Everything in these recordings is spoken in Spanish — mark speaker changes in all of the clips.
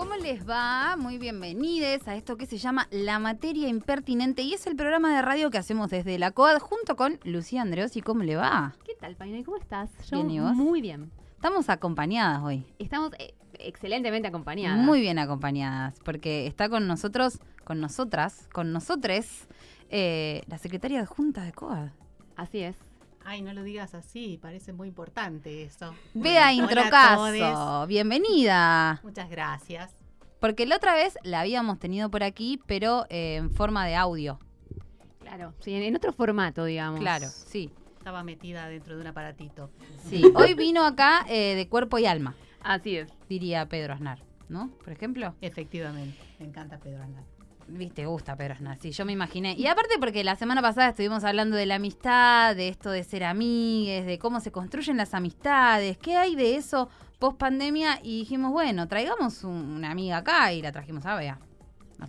Speaker 1: ¿Cómo les va? Muy bienvenidos a esto que se llama La Materia Impertinente y es el programa de radio que hacemos desde la COAD junto con Lucía ¿Y ¿Cómo le va?
Speaker 2: ¿Qué tal, Paino? ¿Cómo estás?
Speaker 1: Yo bien, ¿y vos?
Speaker 2: Muy bien.
Speaker 1: Estamos acompañadas hoy.
Speaker 2: Estamos eh, excelentemente acompañadas.
Speaker 1: Muy bien acompañadas, porque está con nosotros, con nosotras, con nosotres, eh, la secretaria adjunta de COAD.
Speaker 2: Así es.
Speaker 3: Ay, no lo digas así, parece muy importante eso.
Speaker 1: Vea Introcaso, bienvenida.
Speaker 3: Muchas gracias.
Speaker 1: Porque la otra vez la habíamos tenido por aquí, pero eh, en forma de audio.
Speaker 2: Claro, sí, en otro formato, digamos.
Speaker 1: Claro, sí.
Speaker 3: Estaba metida dentro de un aparatito.
Speaker 1: Sí, hoy vino acá eh, de cuerpo y alma.
Speaker 2: Así es.
Speaker 1: Diría Pedro Aznar, ¿no? Por ejemplo.
Speaker 3: Efectivamente, me encanta Pedro Aznar.
Speaker 1: Viste, gusta Pedro Aznar, sí, yo me imaginé. Y aparte porque la semana pasada estuvimos hablando de la amistad, de esto de ser amigues, de cómo se construyen las amistades, qué hay de eso post pandemia y dijimos, bueno, traigamos una amiga acá y la trajimos a Bea.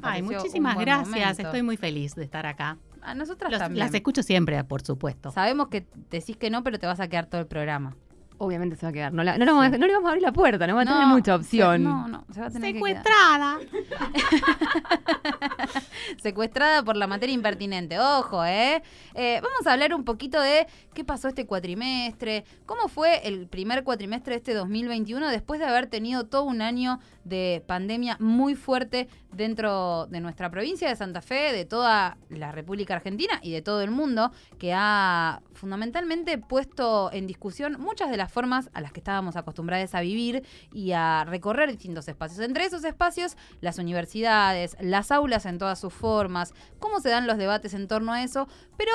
Speaker 3: Ay, muchísimas gracias, estoy muy feliz de estar acá.
Speaker 1: A nosotras también.
Speaker 3: Las escucho siempre, por supuesto.
Speaker 1: Sabemos que decís que no, pero te vas a quedar todo el programa
Speaker 2: obviamente se va a quedar. No, le vamos a abrir la puerta, no va a tener mucha opción.
Speaker 1: no, no, se va a tener
Speaker 3: Secuestrada.
Speaker 1: Secuestrada por la materia impertinente. Ojo, ¿eh? ¿eh? Vamos a hablar un poquito de qué pasó este cuatrimestre, cómo fue el primer cuatrimestre de este 2021 después de haber tenido todo un año de pandemia muy fuerte dentro de nuestra provincia de Santa Fe, de toda la República Argentina y de todo el mundo, que ha fundamentalmente puesto en discusión muchas de las formas a las que estábamos acostumbrados a vivir y a recorrer distintos espacios. Entre esos espacios, las universidades, las aulas en todas sus formas, cómo se dan los debates en torno a eso, pero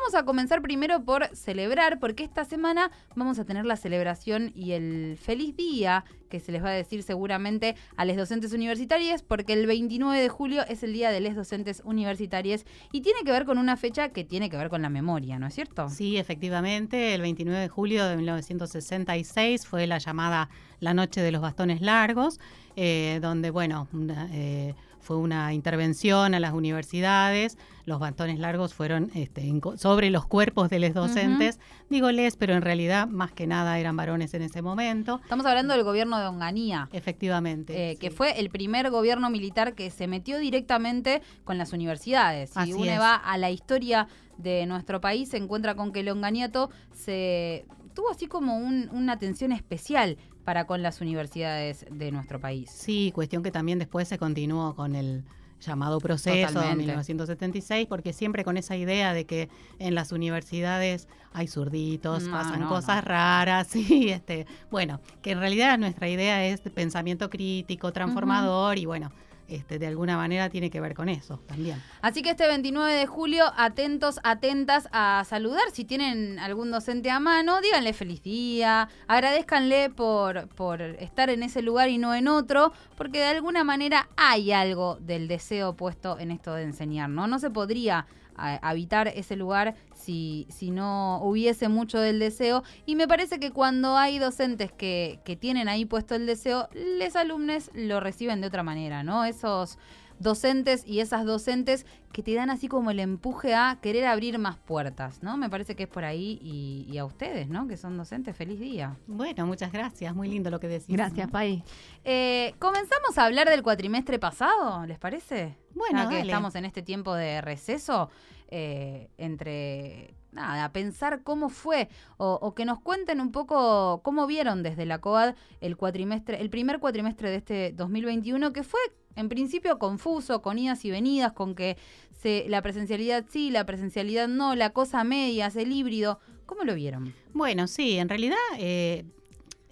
Speaker 1: Vamos a comenzar primero por celebrar, porque esta semana vamos a tener la celebración y el feliz día que se les va a decir seguramente a los docentes universitarios, porque el 29 de julio es el día de los docentes universitarios y tiene que ver con una fecha que tiene que ver con la memoria, ¿no es cierto?
Speaker 3: Sí, efectivamente, el 29 de julio de 1966 fue la llamada La Noche de los Bastones Largos, eh, donde, bueno, eh, fue una intervención a las universidades, los bastones largos fueron este, sobre los cuerpos de los docentes, digo les, pero en realidad más que nada eran varones en ese momento.
Speaker 1: Estamos hablando del gobierno de Onganía.
Speaker 3: Efectivamente.
Speaker 1: Eh, que fue el primer gobierno militar que se metió directamente con las universidades. Si uno va a la historia de nuestro país, se encuentra con que el Onganiato se tuvo así como una atención especial para con las universidades de nuestro país.
Speaker 3: Sí, cuestión que también después se continuó con el llamado proceso de 1976, porque siempre con esa idea de que en las universidades hay zurditos, pasan cosas raras, y este, bueno, que en realidad nuestra idea es de pensamiento crítico, transformador, y bueno, este, de alguna manera tiene que ver con eso también.
Speaker 1: Así que este 29 de julio, atentos, atentas a saludar. Si tienen algún docente a mano, díganle feliz día, agradezcanle por, por estar en ese lugar y no en otro, porque de alguna manera hay algo del deseo puesto en esto de enseñar, ¿no? No se podría habitar ese lugar si, si no hubiese mucho del deseo. Y me parece que cuando hay docentes que, que tienen ahí puesto el deseo, los alumnos lo reciben de otra manera, ¿no? Esos docentes y esas docentes que te dan así como el empuje a querer abrir más puertas, ¿no? Me parece que es por ahí y, a ustedes, ¿no? Que son docentes, feliz día.
Speaker 3: Bueno, muchas gracias, muy lindo lo que decís.
Speaker 2: Gracias, Pai.
Speaker 1: Eh, ¿Comenzamos a hablar del cuatrimestre pasado, les parece?
Speaker 3: Bueno,
Speaker 1: que estamos en este tiempo de receso eh, entre nada, pensar cómo fue o, que nos cuenten un poco cómo vieron desde la COAD el cuatrimestre, el primer cuatrimestre de este 2021 que fue en principio confuso, con idas y venidas, con que se, la presencialidad sí, la presencialidad no, la cosa medias, el híbrido. ¿Cómo lo vieron?
Speaker 3: Bueno, sí, en realidad eh,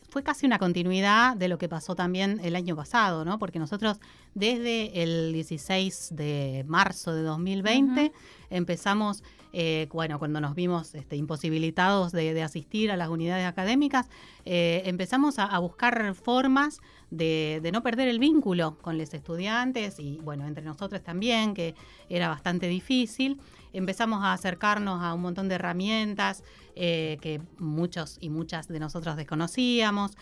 Speaker 3: fue casi una continuidad de lo que pasó también el año pasado, ¿no? Porque nosotros desde el 16 de marzo de 2020 empezamos, eh, bueno, cuando nos vimos este, imposibilitados de, asistir a las unidades académicas, eh, empezamos a, buscar formas de, no perder el vínculo con los estudiantes y, bueno, entre nosotros también, que era bastante difícil. Empezamos a acercarnos a un montón de herramientas eh, que muchos y muchas de nosotros desconocíamos,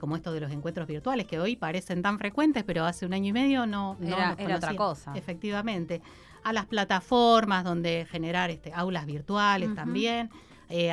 Speaker 3: como esto de los encuentros virtuales, que hoy parecen tan frecuentes, pero hace un año y medio no,
Speaker 1: era, otra cosa.
Speaker 3: Efectivamente. A las plataformas donde generar este, aulas virtuales también. eh,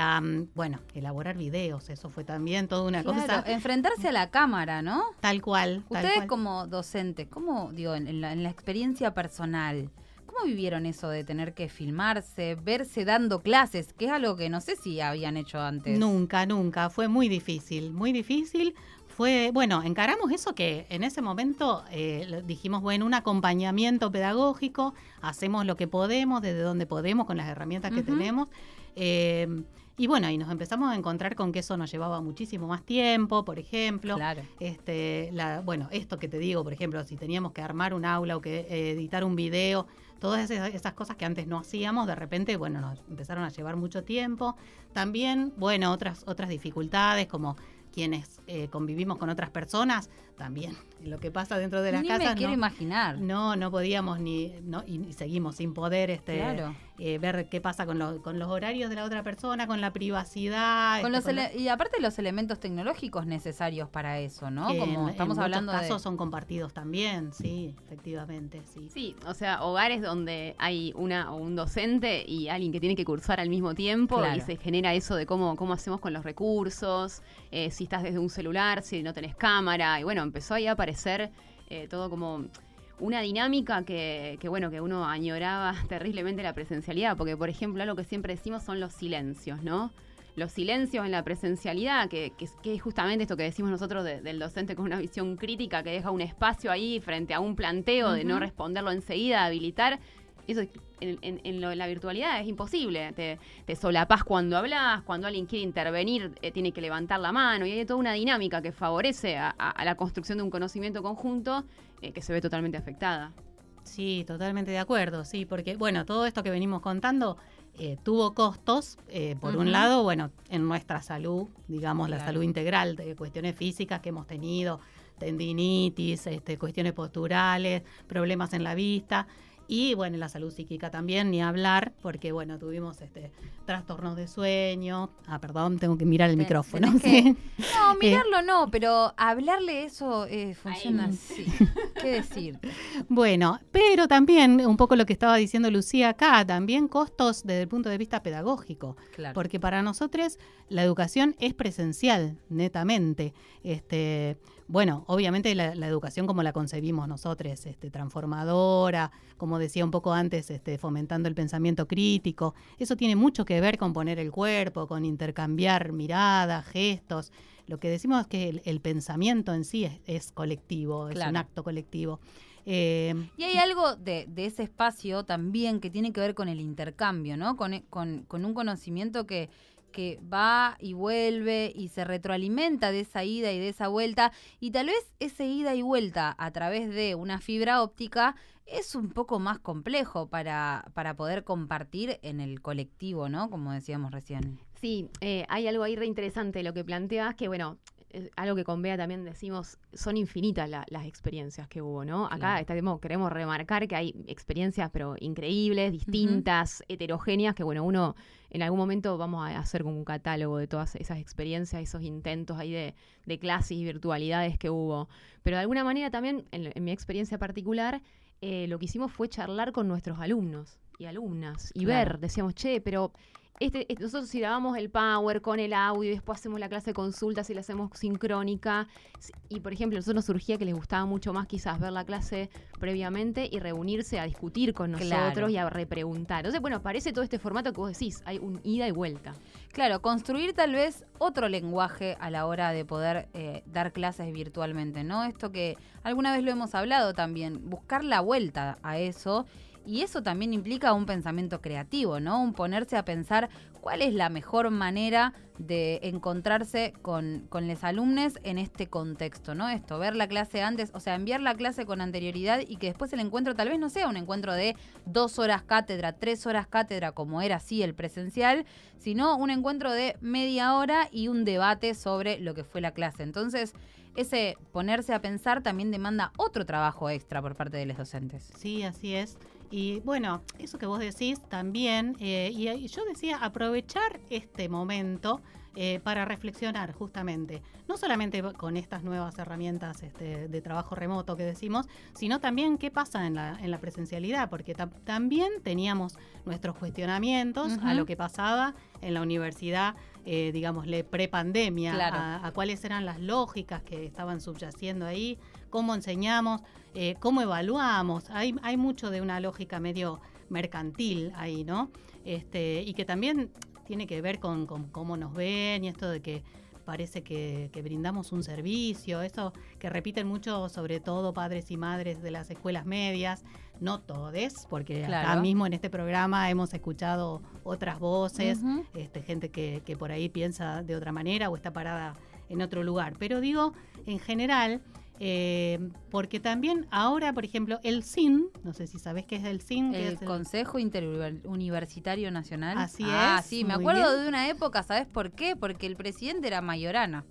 Speaker 3: bueno, elaborar videos, eso fue también toda una
Speaker 1: Claro,
Speaker 3: cosa
Speaker 1: enfrentarse a la cámara, ¿no?
Speaker 3: tal cual. tal
Speaker 1: Ustedes
Speaker 3: cual.
Speaker 1: como docentes, ¿cómo, digo, en la, en la experiencia personal, cómo vivieron eso de tener que filmarse, verse dando clases, que es algo que no sé si habían hecho antes?
Speaker 3: Nunca, nunca. Fue muy difícil, muy difícil. Fue, bueno, encaramos eso que en ese momento eh, dijimos, bueno, un acompañamiento pedagógico, hacemos lo que podemos, desde donde podemos, con las herramientas que tenemos. eh, y bueno, y nos empezamos a encontrar con que eso nos llevaba muchísimo más tiempo, por ejemplo.
Speaker 1: Claro.
Speaker 3: Este, la, bueno, esto que te digo, por ejemplo, si teníamos que armar un aula o que eh, editar un video, todas esas, esas cosas que antes no hacíamos, de repente, bueno, nos empezaron a llevar mucho tiempo. También, bueno, otras, otras dificultades como quienes eh, convivimos con otras personas, también lo que pasa dentro de las
Speaker 1: Ni me
Speaker 3: casas.
Speaker 1: quiero
Speaker 3: no,
Speaker 1: imaginar.
Speaker 3: no, no podíamos ni, no, y, seguimos sin poder este,
Speaker 1: Claro.
Speaker 3: eh, ver qué pasa con, lo- con los horarios de la otra persona, con la privacidad.
Speaker 1: Con
Speaker 3: este,
Speaker 1: los
Speaker 3: con
Speaker 1: y aparte los elementos tecnológicos necesarios para eso, ¿no?
Speaker 3: que
Speaker 1: Como
Speaker 3: en-
Speaker 1: estamos
Speaker 3: en
Speaker 1: hablando
Speaker 3: muchos
Speaker 1: de...
Speaker 3: casos son compartidos también, sí, efectivamente, sí.
Speaker 2: Sí, o sea, hogares donde hay una o un docente y alguien que tiene que cursar al mismo tiempo
Speaker 1: Claro.
Speaker 2: y se genera eso de cómo, cómo hacemos con los recursos, eh, si estás desde un celular, si no tenés cámara, y bueno, empezó ahí a aparecer eh, todo como una dinámica que, que, bueno, que uno añoraba terriblemente la presencialidad, porque por ejemplo, algo que siempre decimos son los silencios, ¿no? Los silencios en la presencialidad, que, que, es- que es justamente esto que decimos nosotros de- del docente con una visión crítica, que deja un espacio ahí frente a un planteo de no responderlo enseguida, habilitar. Eso en, en- en lo- en la virtualidad es imposible. Te, te solapás cuando hablas, cuando alguien quiere intervenir, eh, tiene que levantar la mano, y hay toda una dinámica que favorece a, a- a la construcción de un conocimiento conjunto eh, que se ve totalmente afectada.
Speaker 3: Sí, totalmente de acuerdo, sí, porque bueno, todo esto que venimos contando eh, tuvo costos, por un lado, bueno, en nuestra salud, digamos, la salud integral, de cuestiones físicas que hemos tenido, tendinitis, este, cuestiones posturales, problemas en la vista. Y bueno, la salud psíquica también, ni hablar, porque bueno, tuvimos este trastornos de sueño. Ah, perdón, tengo que mirar el micrófono.
Speaker 1: que-. No, mirarlo no, pero hablarle eso eh, funciona así. ¿Qué decir?
Speaker 3: Bueno, pero también un poco lo que estaba diciendo Lucía acá, también costos desde el punto de vista pedagógico,
Speaker 1: Claro.
Speaker 3: porque para nosotros la educación es presencial, netamente. Este, bueno, obviamente la, la educación como la concebimos nosotros, este, transformadora, como decía un poco antes, este, fomentando el pensamiento crítico, eso tiene mucho que ver con poner el cuerpo, con intercambiar miradas, gestos. Lo que decimos es que el, el pensamiento en sí es, es colectivo, es un acto colectivo. Eh,
Speaker 1: Y hay algo de, de ese espacio también que tiene que ver con el intercambio, ¿no? Con, con- con un conocimiento que, que va y vuelve y se retroalimenta de esa ida y de esa vuelta. Y tal vez ese ida y vuelta a través de una fibra óptica es un poco más complejo para, para poder compartir en el colectivo, ¿no? Como decíamos recién.
Speaker 2: Sí, eh, hay algo ahí re interesante lo que planteas, que bueno, es algo que con Bea también decimos, son infinitas la- las experiencias que hubo, ¿no? Acá
Speaker 1: Claro.
Speaker 2: estamos- queremos remarcar que hay experiencias, pero increíbles, distintas, heterogéneas, que bueno, uno en algún momento vamos a hacer como un catálogo de todas esas experiencias, esos intentos ahí de, de clases y virtualidades que hubo. Pero de alguna manera también, en, en mi experiencia particular, eh, lo que hicimos fue charlar con nuestros alumnos y alumnas y
Speaker 1: Claro.
Speaker 2: ver, decíamos, che, pero este, este- nosotros si grabamos el power con el audio y después hacemos la clase de consultas y la hacemos sincrónica. si- Y por ejemplo, a nosotros nos surgía que les gustaba mucho más quizás ver la clase previamente y reunirse a discutir con nosotros
Speaker 1: Claro.
Speaker 2: y a repreguntar. Entonces, bueno, parece todo este formato que vos decís, hay un ida y vuelta.
Speaker 1: Claro, construir tal vez otro lenguaje a la hora de poder eh, dar clases virtualmente, ¿no? Esto que alguna vez lo hemos hablado también, buscar la vuelta a eso. Y eso también implica un pensamiento creativo, ¿no? Un ponerse a pensar cuál es la mejor manera de encontrarse con, con los alumnos en este contexto, ¿no? Esto, ver la clase antes, o sea, enviar la clase con anterioridad y que después el encuentro tal vez no sea un encuentro de dos horas cátedra, tres horas cátedra, como era así el presencial, sino un encuentro de media hora y un debate sobre lo que fue la clase. Entonces, ese ponerse a pensar también demanda otro trabajo extra por parte de los docentes.
Speaker 3: Sí, así es. Y bueno, eso que vos decís también, eh, y, y yo decía aprovechar este momento eh, para reflexionar justamente, no solamente con estas nuevas herramientas este, de trabajo remoto que decimos, sino también qué pasa en la, en la presencialidad, porque también teníamos nuestros cuestionamientos a lo que pasaba en la universidad, eh, digámosle, pre-pandemia, a, cuáles eran las lógicas que estaban subyaciendo ahí, cómo enseñamos, eh, cómo evaluamos. Hay, hay mucho de una lógica medio mercantil ahí, ¿no? Este, y que también tiene que ver con, cómo nos ven y esto de que parece que, brindamos un servicio, eso que repiten mucho sobre todo padres y madres de las escuelas medias, no todes, porque acá mismo en este programa hemos escuchado otras voces, este, gente que, que por ahí piensa de otra manera o está parada en otro lugar, pero digo, en general, eh, porque también ahora, por ejemplo, el CIN, no sé si sabes qué es el CIN.
Speaker 1: El, es el... Consejo Interuniversitario Nacional.
Speaker 3: Así
Speaker 1: ah,
Speaker 3: es.
Speaker 1: sí, me acuerdo de una época, ¿sabes por qué? Porque el presidente era Mayorana.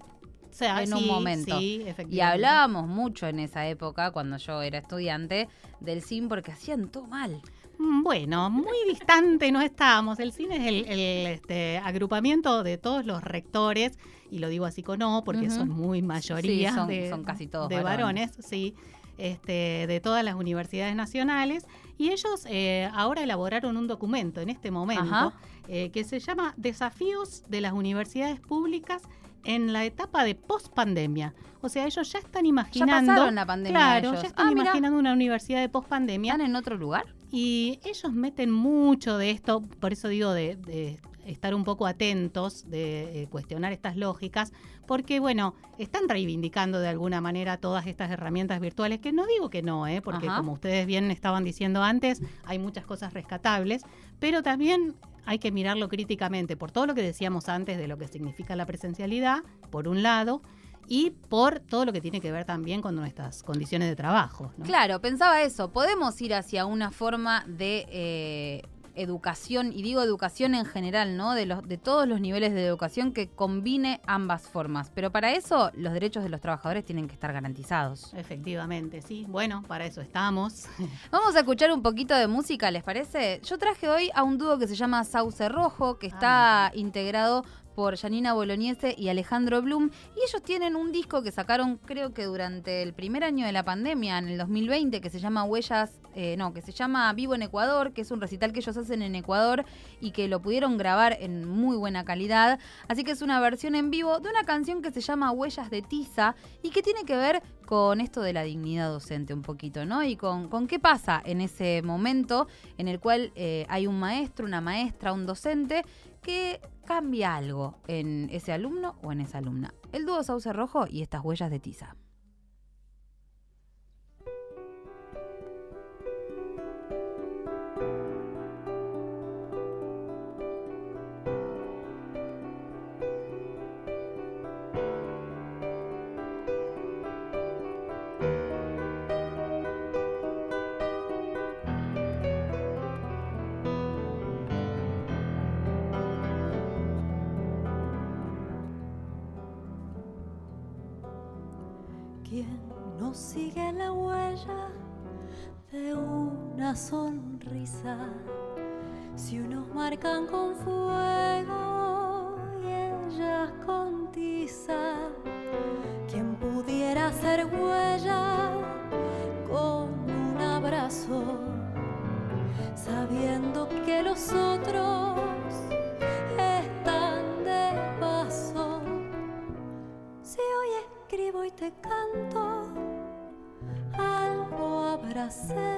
Speaker 1: O sea, en un momento.
Speaker 3: Sí,
Speaker 1: y hablábamos mucho en esa época, cuando yo era estudiante, del CIN porque hacían todo mal.
Speaker 3: Mm, bueno, muy distante no estábamos. El CIN es el, este, agrupamiento de todos los rectores y lo digo así con O porque son muy mayoría de,
Speaker 1: son casi todos
Speaker 3: de varones, sí, este, de todas las universidades nacionales. Y ellos eh, ahora elaboraron un documento en este momento eh, que se llama Desafíos de las Universidades Públicas en la etapa de post-pandemia. O sea, ellos ya están imaginando.
Speaker 1: Ya la pandemia.
Speaker 3: Claro, ya están ah, imaginando una universidad de post-pandemia.
Speaker 1: ¿Están en otro lugar?
Speaker 3: Y ellos meten mucho de esto, por eso digo de estar un poco atentos, de eh, cuestionar estas lógicas, porque bueno, están reivindicando de alguna manera todas estas herramientas virtuales, que no digo que no, ¿eh? porque como ustedes bien estaban diciendo antes, hay muchas cosas rescatables, pero también hay que mirarlo críticamente por todo lo que decíamos antes de lo que significa la presencialidad, por un lado, y por todo lo que tiene que ver también con nuestras condiciones de trabajo.
Speaker 1: Claro, pensaba eso, podemos ir hacia una forma de eh, educación, y digo educación en general, ¿no? De, los, de todos los niveles de educación que combine ambas formas. Pero para eso los derechos de los trabajadores tienen que estar garantizados.
Speaker 3: Efectivamente, sí. Bueno, para eso estamos.
Speaker 1: Vamos a escuchar un poquito de música, ¿les parece? Yo traje hoy a un dúo que se llama Sauce Rojo, que está integrado por Janina Bolognese y Alejandro Blum. Y ellos tienen un disco que sacaron, creo que durante el primer año de la pandemia, en el 2020, que se llama Huellas, eh, no, que se llama Vivo en Ecuador, que es un recital que ellos hacen en Ecuador y que lo pudieron grabar en muy buena calidad. Así que es una versión en vivo de una canción que se llama Huellas de Tiza y que tiene que ver con esto de la dignidad docente un poquito, ¿no? Y con, con qué pasa en ese momento en el cual eh, hay un maestro, una maestra, un docente que cambia algo en ese alumno o en esa alumna. El dúo Sauce Rojo y estas huellas de tiza.
Speaker 4: Sigue la huella de una sonrisa. Si unos marcan con fuego hacer.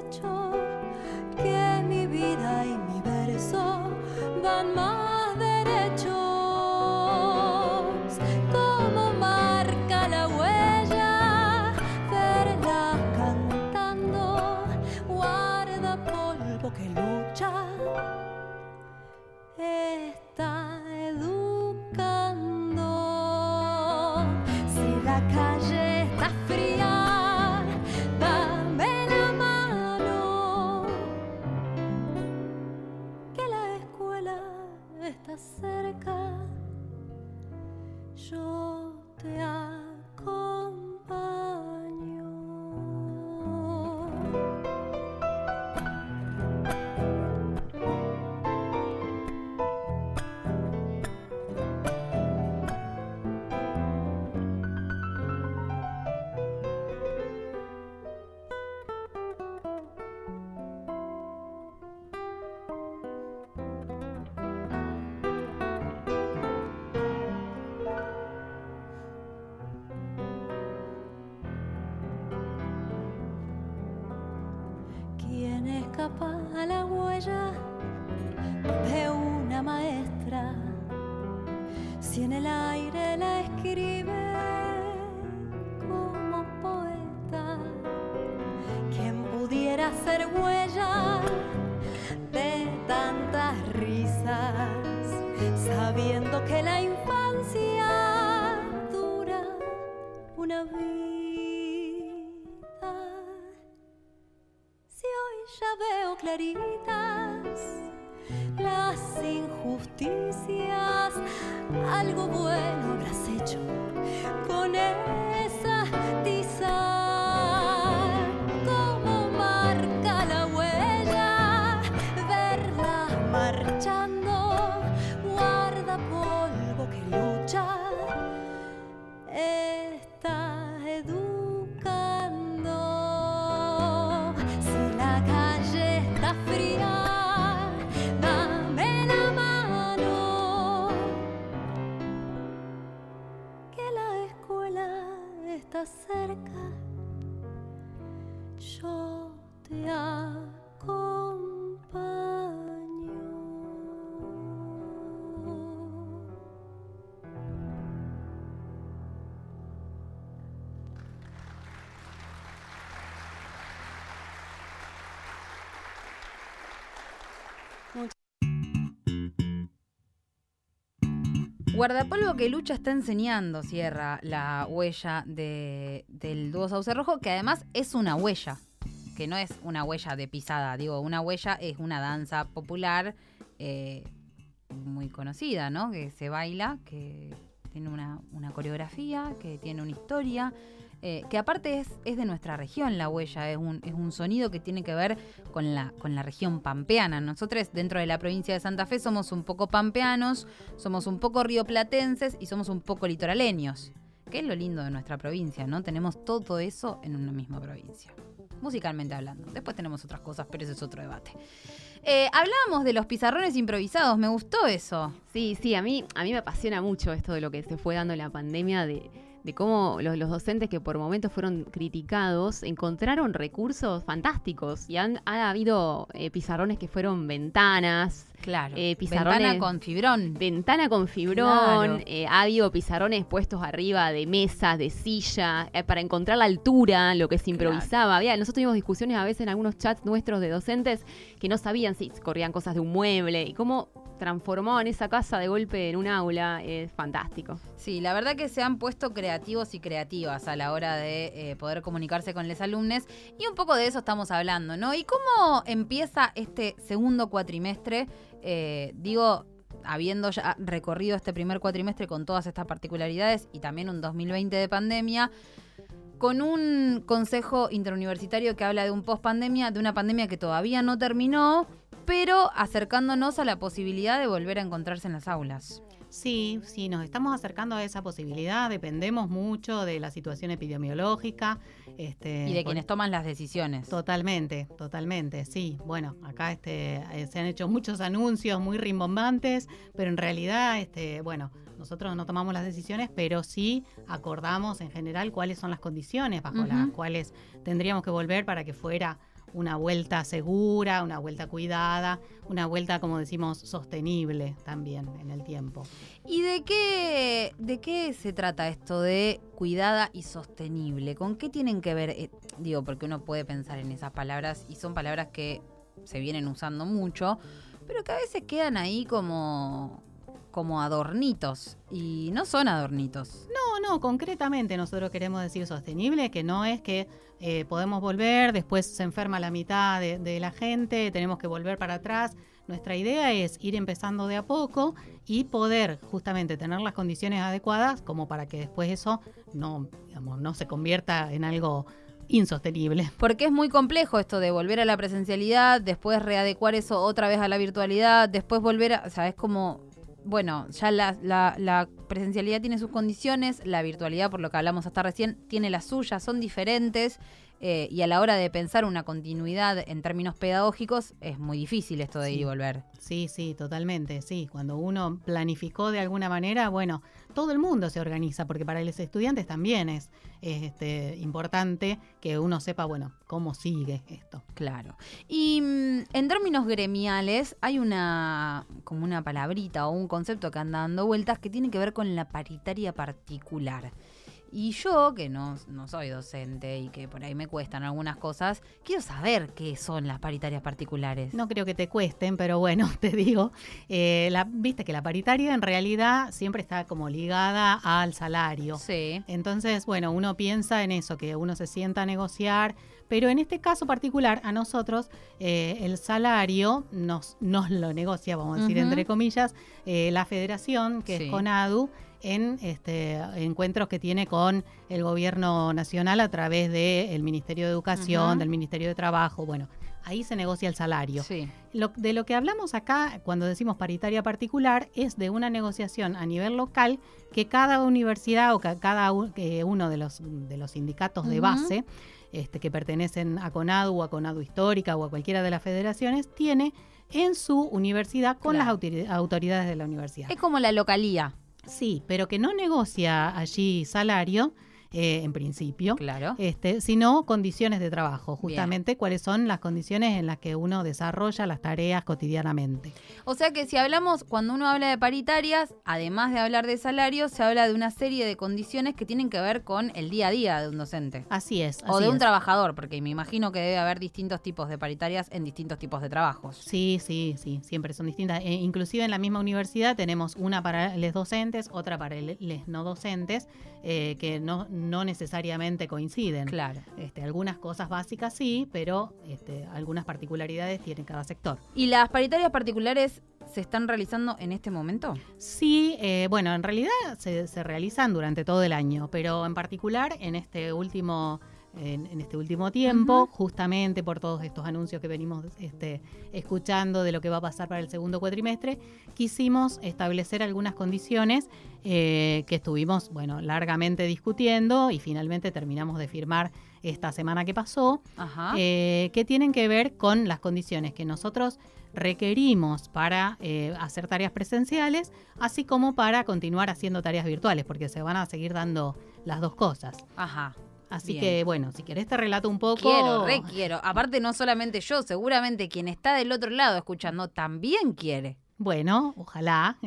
Speaker 4: La
Speaker 1: Guardapolvo que lucha está enseñando, cierra la huella de, del dúo Sauce Rojo, que además es una huella, que no es una huella de pisada, digo, una huella es una danza popular eh, muy conocida, ¿no? Que se baila, que tiene una, una coreografía, que tiene una historia, eh, que aparte es, es de nuestra región la huella, es un, es un sonido que tiene que ver con la, con la región pampeana. Nosotros dentro de la provincia de Santa Fe somos un poco pampeanos, somos un poco rioplatenses y somos un poco litoraleños, que es lo lindo de nuestra provincia, ¿no? Tenemos todo eso en una misma provincia, musicalmente hablando. Después tenemos otras cosas, pero ese es otro debate. Eh, hablábamos de los pizarrones improvisados, me gustó eso.
Speaker 2: Sí, sí, a mí, a mí me apasiona mucho esto de lo que se fue dando en la pandemia, de, de cómo los, los docentes que por momentos fueron criticados encontraron recursos fantásticos y han ha habido eh, pizarrones que fueron ventanas,
Speaker 1: Claro.
Speaker 2: Eh, pizarrones-
Speaker 1: Ventana con fibrón.
Speaker 2: ventana con fibrón,
Speaker 1: Claro.
Speaker 2: eh, ha habido pizarrones puestos arriba de mesas, de silla, eh, para encontrar la altura, lo que se
Speaker 1: Claro.
Speaker 2: improvisaba. Había, nosotros tuvimos discusiones a veces en algunos chats nuestros de docentes que no sabían si corrían cosas de un mueble y cómo transformaban esa casa de golpe en un aula, es fantástico.
Speaker 1: Sí, la verdad que se han puesto creativos y creativas a la hora de eh, poder comunicarse con los alumnos y un poco de eso estamos hablando, ¿no? ¿Y cómo empieza este segundo cuatrimestre? Eh, digo, habiendo ya recorrido este primer cuatrimestre con todas estas particularidades y también un 2020 de pandemia, con un consejo interuniversitario que habla de un post pandemia, de una pandemia que todavía no terminó, pero acercándonos a la posibilidad de volver a encontrarse en las aulas.
Speaker 3: Sí, sí, nos estamos acercando a esa posibilidad. Dependemos mucho de la situación epidemiológica. Este,
Speaker 1: Y de quienes toman las decisiones.
Speaker 3: Totalmente, totalmente, sí. Bueno, acá este, eh, se han hecho muchos anuncios muy rimbombantes, pero en realidad, este, bueno, nosotros no tomamos las decisiones, pero sí acordamos en general cuáles son las condiciones bajo las cuales tendríamos que volver para que fuera una vuelta segura, una vuelta cuidada, una vuelta, como decimos, sostenible también en el tiempo.
Speaker 1: ¿Y de qué, de qué se trata esto de cuidada y sostenible? ¿Con qué tienen que ver? eh, digo, porque uno puede pensar en esas palabras y son palabras que se vienen usando mucho, pero que a veces quedan ahí como, como adornitos. Y no son adornitos.
Speaker 3: No, no, concretamente nosotros queremos decir sostenible, que no es que eh, podemos volver, después se enferma la mitad de, de la gente, tenemos que volver para atrás. Nuestra idea es ir empezando de a poco y poder justamente tener las condiciones adecuadas como para que después eso no, digamos, no se convierta en algo insostenible.
Speaker 1: Porque es muy complejo esto de volver a la presencialidad, después readecuar eso otra vez a la virtualidad, después volver a... O sea, es como... Bueno, ya la, la- la presencialidad tiene sus condiciones, la virtualidad, por lo que hablamos hasta recién, tiene las suyas, son diferentes. Eh, y a la hora de pensar una continuidad en términos pedagógicos es muy difícil esto de ir y
Speaker 3: Sí.
Speaker 1: volver.
Speaker 3: Sí, sí, totalmente, sí. Cuando uno planificó de alguna manera, bueno, todo el mundo se organiza, porque para los estudiantes también es, es, este, importante que uno sepa, bueno, cómo sigue esto.
Speaker 1: Claro. Y mm, en términos gremiales hay una como una palabrita o un concepto que anda dando vueltas que tiene que ver con la paritaria particular. Y yo, que no, no soy docente y que por ahí me cuestan algunas cosas, quiero saber qué son las paritarias particulares.
Speaker 3: No creo que te cuesten, pero bueno, te digo, eh, la, viste que la paritaria en realidad siempre está como ligada al salario.
Speaker 1: Sí.
Speaker 3: Entonces, bueno, uno piensa en eso, que uno se sienta a negociar, pero en este caso particular, a nosotros, eh, el salario nos, nos lo negocia, vamos a decir entre comillas, eh, la federación, que
Speaker 1: Sí.
Speaker 3: es CONADU, en este, encuentros que tiene con el gobierno nacional a través del Ministerio de Educación, del Ministerio de Trabajo, bueno. Ahí se negocia el salario.
Speaker 1: Sí.
Speaker 3: Lo- de lo que hablamos acá, cuando decimos paritaria particular, es de una negociación a nivel local que cada universidad o ca- cada que uno de los, de los sindicatos de base este, que pertenecen a CONADU o a CONADU Histórica o a cualquiera de las federaciones, tiene en su universidad con
Speaker 1: Claro.
Speaker 3: las autori- autoridades de la universidad.
Speaker 1: Es como la localía.
Speaker 3: Sí, pero que no negocia allí salario, eh, en principio,
Speaker 1: Claro.
Speaker 3: este, sino condiciones de trabajo, justamente cuáles son las condiciones en las que uno desarrolla las tareas cotidianamente.
Speaker 1: O sea que si hablamos, cuando uno habla de paritarias, además de hablar de salario, se habla de una serie de condiciones que tienen que ver con el día a día de un docente.
Speaker 3: Así es.
Speaker 1: O
Speaker 3: así
Speaker 1: de un
Speaker 3: es.
Speaker 1: trabajador, porque me imagino que debe haber distintos tipos de paritarias en distintos tipos de trabajos.
Speaker 3: Sí, sí, sí, siempre son distintas. E inclusive en la misma universidad tenemos una para los docentes, otra para los no docentes, eh, que no, no necesariamente coinciden.
Speaker 1: Claro.
Speaker 3: Este, algunas cosas básicas sí, pero este, algunas particularidades tiene cada sector.
Speaker 1: ¿Y las paritarias particulares se están realizando en este momento?
Speaker 3: Sí, eh, bueno, en realidad se, se realizan durante todo el año, pero en particular en este último en, en este último tiempo, justamente por todos estos anuncios que venimos este, escuchando de lo que va a pasar para el segundo cuatrimestre, quisimos establecer algunas condiciones eh, que estuvimos, bueno, largamente discutiendo y finalmente terminamos de firmar esta semana que pasó
Speaker 1: Ajá.
Speaker 3: eh, que tienen que ver con las condiciones que nosotros requerimos para eh, hacer tareas presenciales, así como para continuar haciendo tareas virtuales, porque se van a seguir dando las dos cosas.
Speaker 1: Ajá.
Speaker 3: Así
Speaker 1: Bien.
Speaker 3: que, bueno, si querés te relato un poco.
Speaker 1: Quiero, re quiero. Aparte, no solamente yo, seguramente quien está del otro lado escuchando también quiere.
Speaker 3: Bueno, ojalá.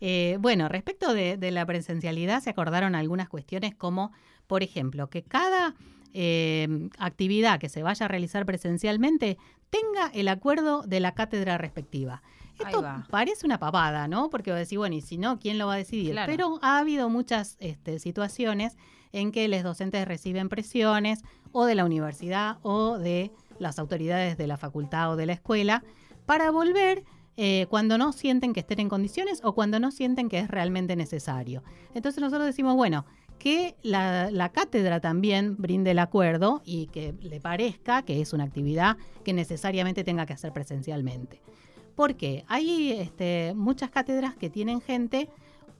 Speaker 3: Eh, bueno, respecto de, de la presencialidad, se acordaron algunas cuestiones como, por ejemplo, que cada eh, actividad que se vaya a realizar presencialmente tenga el acuerdo de la cátedra respectiva. Esto parece una papada, ¿no? Porque va a decir, bueno, y si no, ¿quién lo va a decidir?
Speaker 1: Claro.
Speaker 3: Pero ha habido muchas este, situaciones en que los docentes reciben presiones o de la universidad o de las autoridades de la facultad o de la escuela para volver eh, cuando no sienten que estén en condiciones o cuando no sienten que es realmente necesario. Entonces nosotros decimos, bueno, que la, la cátedra también brinde el acuerdo y que le parezca que es una actividad que necesariamente tenga que hacer presencialmente. Porque hay este, muchas cátedras que tienen gente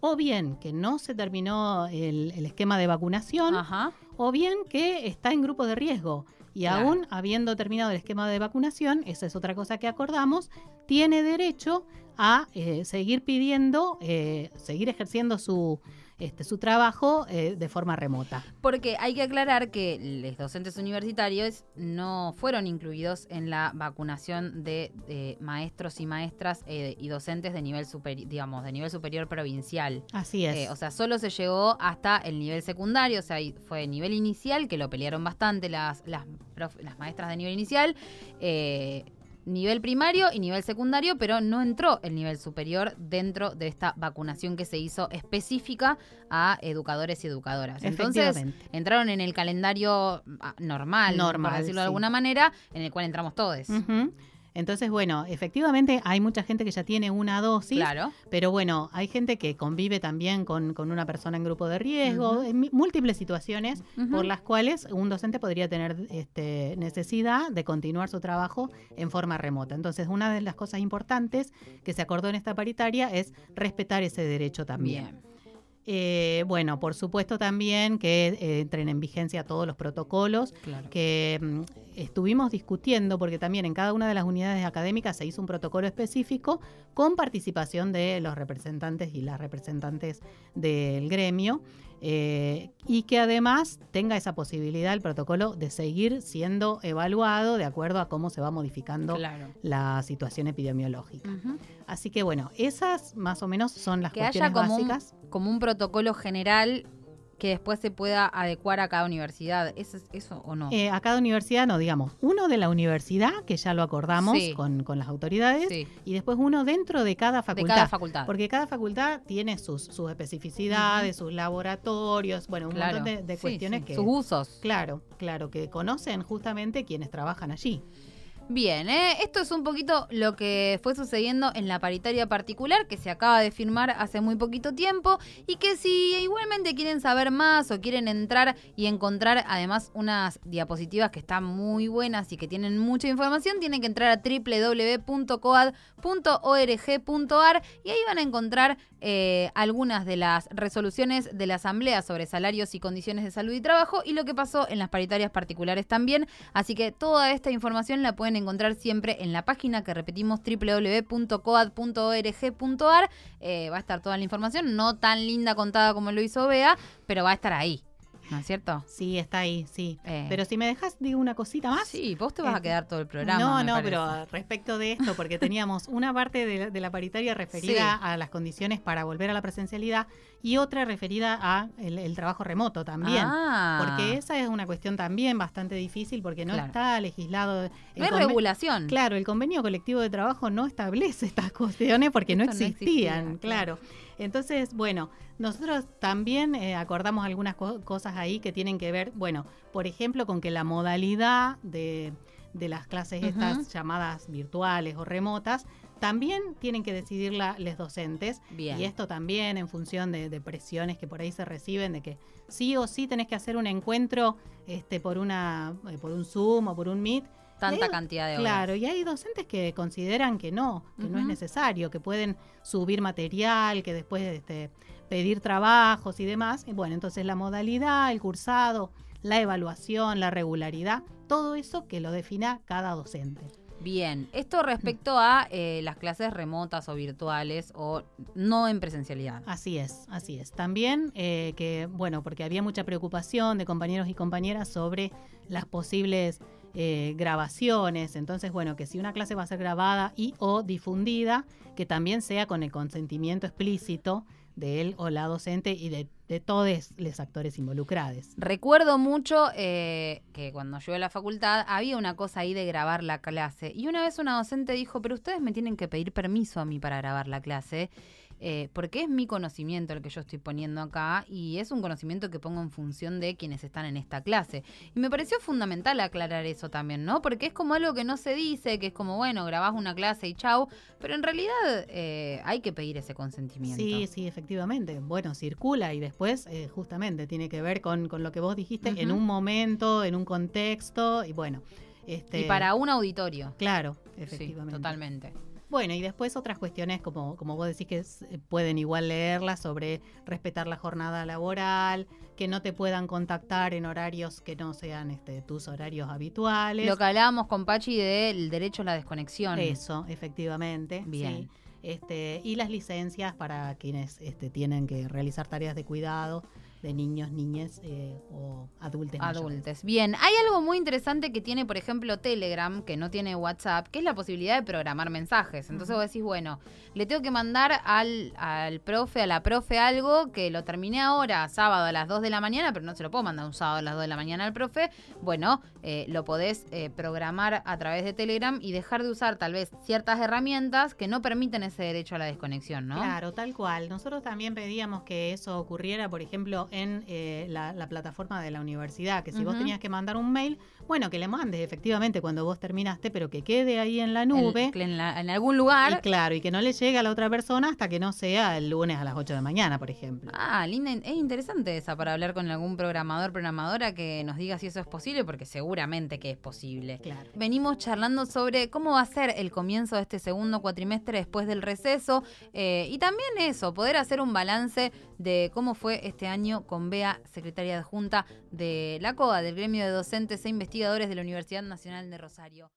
Speaker 3: o bien que no se terminó el, el esquema de vacunación
Speaker 1: Ajá.
Speaker 3: o bien que está en grupo de riesgo. Y
Speaker 1: Claro.
Speaker 3: aún habiendo terminado el esquema de vacunación, esa es otra cosa que acordamos, tiene derecho a eh, seguir pidiendo, eh, seguir ejerciendo su, este, su trabajo eh, de forma remota.
Speaker 1: Porque hay que aclarar que los docentes universitarios no fueron incluidos en la vacunación de, de maestros y maestras eh, y docentes de nivel superior, digamos, de nivel superior provincial.
Speaker 3: Así es.
Speaker 1: Eh, o sea, solo se llegó hasta el nivel secundario, o sea, fue nivel inicial, que lo pelearon bastante las, las, prof- las maestras de nivel inicial, eh, nivel primario y nivel secundario, pero no entró el nivel superior dentro de esta vacunación que se hizo específica a educadores y educadoras. Entonces, entraron en el calendario ah, normal,
Speaker 3: Normal,
Speaker 1: por decirlo de alguna manera, en el cual entramos todos.
Speaker 3: Ujú. Entonces, bueno, efectivamente hay mucha gente que ya tiene una dosis,
Speaker 1: Claro.
Speaker 3: pero bueno, hay gente que convive también con, con una persona en grupo de riesgo, en múltiples situaciones por las cuales un docente podría tener este, necesidad de continuar su trabajo en forma remota. Entonces, una de las cosas importantes que se acordó en esta paritaria es respetar ese derecho también.
Speaker 1: Bien.
Speaker 3: Eh, bueno, por supuesto también que eh, entren en vigencia todos los protocolos
Speaker 1: Claro.
Speaker 3: que mm, estuvimos discutiendo, porque también en cada una de las unidades académicas se hizo un protocolo específico con participación de los representantes y las representantes del gremio, eh, y que además tenga esa posibilidad el protocolo de seguir siendo evaluado de acuerdo a cómo se va modificando
Speaker 1: Claro.
Speaker 3: la situación epidemiológica. Así que bueno, esas más o menos son las
Speaker 1: Que
Speaker 3: cuestiones
Speaker 1: haya como un,
Speaker 3: básicas.
Speaker 1: como un protocolo general que después se pueda adecuar a cada universidad. ¿Eso, es- eso o no?
Speaker 3: Eh, a cada universidad, no, digamos, uno de la universidad, que ya lo acordamos
Speaker 1: Sí.
Speaker 3: con, con las autoridades,
Speaker 1: sí,
Speaker 3: y después uno dentro de cada
Speaker 1: de
Speaker 3: facultad.
Speaker 1: cada facultad.
Speaker 3: Porque cada facultad tiene sus, sus especificidades, sus laboratorios, bueno, un
Speaker 1: Claro.
Speaker 3: montón de, de cuestiones
Speaker 1: sí,
Speaker 3: que...
Speaker 1: Sus usos.
Speaker 3: Claro, claro, que conocen justamente quienes trabajan allí.
Speaker 1: Bien, ¿eh? esto es un poquito lo que fue sucediendo en la paritaria particular que se acaba de firmar hace muy poquito tiempo y que si igualmente quieren saber más o quieren entrar y encontrar además unas diapositivas que están muy buenas y que tienen mucha información, tienen que entrar a www.coad.org.ar y ahí van a encontrar eh, algunas de las resoluciones de la Asamblea sobre salarios y condiciones de salud y trabajo y lo que pasó en las paritarias particulares también. Así que toda esta información la pueden encontrar siempre en la página que repetimos www.coad.org.ar. Eh, va a estar toda la información, no tan linda contada como lo hizo Bea, pero va a estar ahí. ¿No es cierto?
Speaker 3: Sí, está ahí, sí.
Speaker 1: Eh,
Speaker 3: Pero si me dejas, digo una cosita más.
Speaker 1: sí, vos te vas a
Speaker 3: Este,
Speaker 1: quedar todo el programa.
Speaker 3: no, no,
Speaker 1: parece.
Speaker 3: pero respecto de esto, porque teníamos una parte de la, de la paritaria referida
Speaker 1: Sí.
Speaker 3: a las condiciones para volver a la presencialidad y otra referida a el, el trabajo remoto también.
Speaker 1: Ah,
Speaker 3: Porque esa es una cuestión también bastante difícil porque no
Speaker 1: Claro.
Speaker 3: está legislado.
Speaker 1: no hay regulación.
Speaker 3: Claro, el convenio colectivo de trabajo no establece estas cuestiones porque no
Speaker 1: Esto no
Speaker 3: existían,
Speaker 1: existía,
Speaker 3: claro. Entonces, bueno, nosotros también eh, acordamos algunas co- cosas ahí que tienen que ver, bueno, por ejemplo, con que la modalidad de, de las clases estas llamadas virtuales o remotas también tienen que decidirla los docentes
Speaker 1: Bien.
Speaker 3: y esto también en función de, de presiones que por ahí se reciben, de que sí o sí tenés que hacer un encuentro este, por, una, eh, por un Zoom o por un Meet.
Speaker 1: Tanta
Speaker 3: hay-
Speaker 1: cantidad de horas.
Speaker 3: Claro, y hay docentes que consideran que no, que no es necesario, que pueden subir material, que después este, pedir trabajos y demás. Y bueno, entonces la modalidad, el cursado, la evaluación, la regularidad, todo eso que lo defina cada docente.
Speaker 1: Bien, esto respecto a eh, las clases remotas o virtuales o no en presencialidad.
Speaker 3: Así es, así es. También eh, que, bueno, porque había mucha preocupación de compañeros y compañeras sobre las posibles eh, grabaciones. Entonces, bueno, que si una clase va a ser grabada y o difundida, que también sea con el consentimiento explícito de él o la docente y de, todos los actores involucrados.
Speaker 1: Recuerdo mucho eh, que cuando yo a la facultad había una cosa ahí de grabar la clase. Y una vez una docente dijo, pero ustedes me tienen que pedir permiso a mí para grabar la clase. Eh, porque es mi conocimiento el que yo estoy poniendo acá y es un conocimiento que pongo en función de quienes están en esta clase. Y me pareció fundamental aclarar eso también, ¿no? Porque es como algo que no se dice, que es como, bueno, grabás una clase y chau, pero en realidad eh, hay que pedir ese consentimiento.
Speaker 3: Sí, sí, efectivamente. Bueno, circula y después eh, justamente tiene que ver con, con lo que vos dijiste en un momento, en un contexto y bueno. Este,
Speaker 1: Y para un auditorio.
Speaker 3: Claro,
Speaker 1: Sí,
Speaker 3: efectivamente.
Speaker 1: totalmente.
Speaker 3: Bueno, y después otras cuestiones, como, como vos decís, que eh, pueden igual leerlas sobre respetar la jornada laboral, que no te puedan contactar en horarios que no sean este, tus horarios habituales.
Speaker 1: Lo que hablábamos con Pachi del derecho a la desconexión.
Speaker 3: Eso, efectivamente.
Speaker 1: Bien.
Speaker 3: sí. Este, y las licencias para quienes este, tienen que realizar tareas de cuidado de niños, niñas eh, o adultos.
Speaker 1: Adultes. Bien, hay algo muy interesante que tiene, por ejemplo, Telegram, que no tiene WhatsApp, que es la posibilidad de programar mensajes. Entonces vos decís, bueno, le tengo que mandar al, al profe, a la profe algo que lo terminé ahora, sábado a las 2 de la mañana, pero no se lo puedo mandar un sábado a las 2 de la mañana al profe. Bueno, eh, lo podés eh, programar a través de Telegram y dejar de usar tal vez ciertas herramientas que no permiten ese derecho a la desconexión, ¿no?
Speaker 3: Claro, tal cual. Nosotros también pedíamos que eso ocurriera, por ejemplo, en eh, la, la plataforma de la universidad, que si vos tenías que mandar un mail, bueno, que le mandes efectivamente cuando vos terminaste, pero que quede ahí en la nube.
Speaker 1: El- en, la- en algún
Speaker 3: y
Speaker 1: lugar.
Speaker 3: claro, y que no le llegue a la otra persona hasta que no sea el lunes a las 8 de la mañana, por ejemplo.
Speaker 1: Ah, linda, es interesante esa para hablar con algún programador, programadora que nos diga si eso es posible, porque seguramente que es posible.
Speaker 3: Claro.
Speaker 1: Venimos charlando sobre cómo va a ser el comienzo de este segundo cuatrimestre después del receso eh, y también eso, poder hacer un balance de cómo fue este año con Bea, secretaria adjunta de la COA, del gremio de docentes e investigadores de la Universidad Nacional de Rosario.